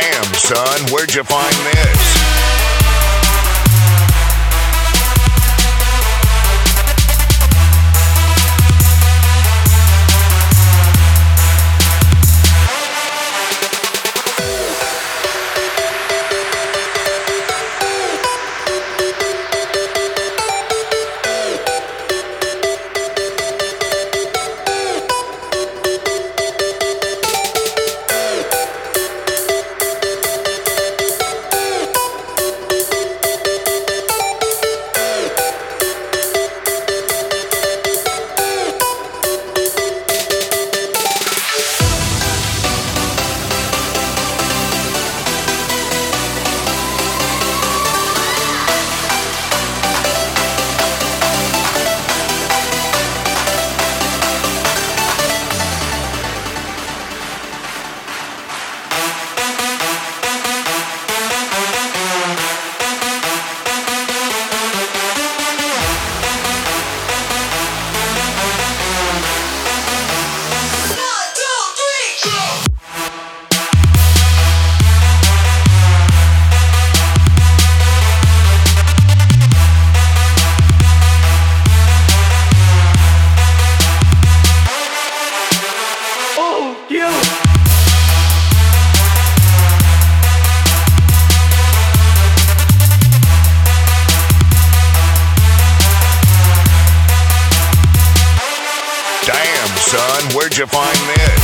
Damn, son, where'd you find this? Son, where'd you find this?